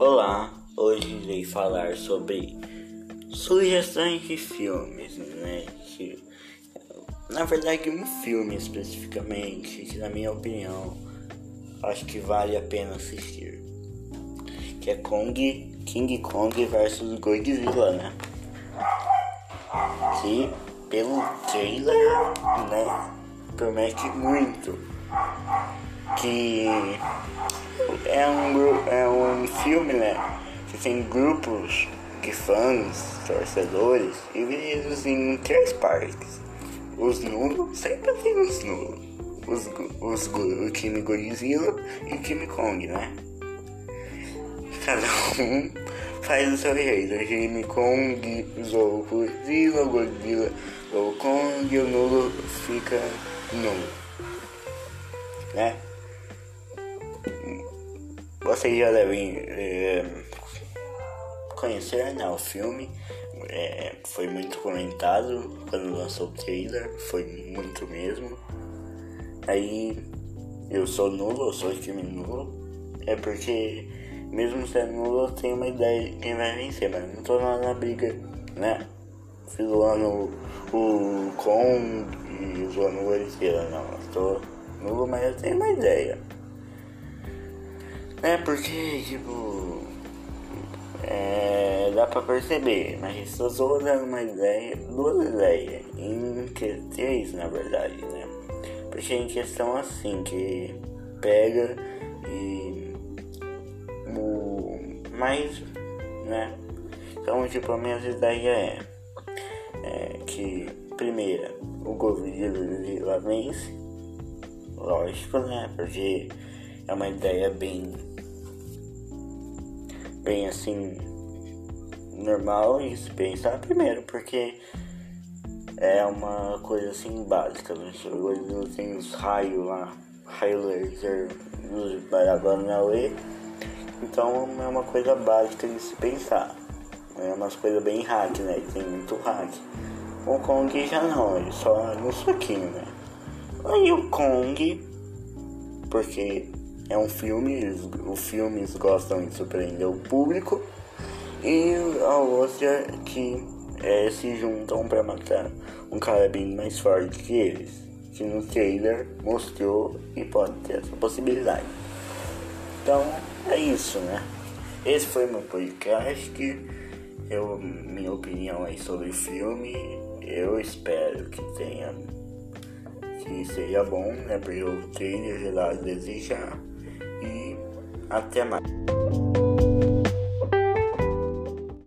Olá, hoje irei falar sobre sugestões de filmes, né? Que, na verdade, um filme especificamente, que na minha opinião acho que vale a pena assistir. Que é Kong, King Kong versus Godzilla, né? Que pelo trailer, né, promete muito. Que é um, é um filme, né? Que tem grupos de fãs, torcedores, divididos em três partes. Os nulos, sempre tem os nulos. Os, os, o time Godzilla e o time Kong, né? Cada um faz o seu jeito. O time Kong zoou Godzilla, Godzilla zoou o Kong e o nulo fica nulo. Né? Vocês já devem é, conhecer né, o filme. É, foi muito comentado quando lançou o trailer, foi muito mesmo. Aí eu sou nulo, eu sou time nulo. É porque mesmo sendo nulo eu tenho uma ideia de quem vai vencer, mas não tô lá na briga, né? Fiz zoando o Kong e zoando o Godzilla, não. Eu tô nulo, mas eu tenho uma ideia. É porque, tipo. É, dá pra perceber, mas eu tô dando uma ideia, duas ideias, em que, três na verdade, né? Porque em questão assim, que pega e. O, mais, né? Então, tipo, a minha ideia é, é que, primeira, o governo vence, lógico, né? Porque é uma ideia bem bem assim normal e se pensar primeiro, porque é uma coisa assim básica, né? Tem os raios lá, raio laser dos Baraguanauê, então é uma coisa básica de se pensar. É umas coisas bem hack, né? Tem muito hack. O Kong já não, ele só no soquinho, né? Aí o Kong, porque é um filme, os filmes gostam de surpreender o público e a outra que é, se juntam para matar um cara bem mais forte que eles, que no trailer mostrou e pode ter essa possibilidade. Então é isso, né? Esse foi meu podcast. Eu, minha opinião aí sobre o filme. Eu espero que tenha que seja bom, né? Porque o trailer já desejar até mais.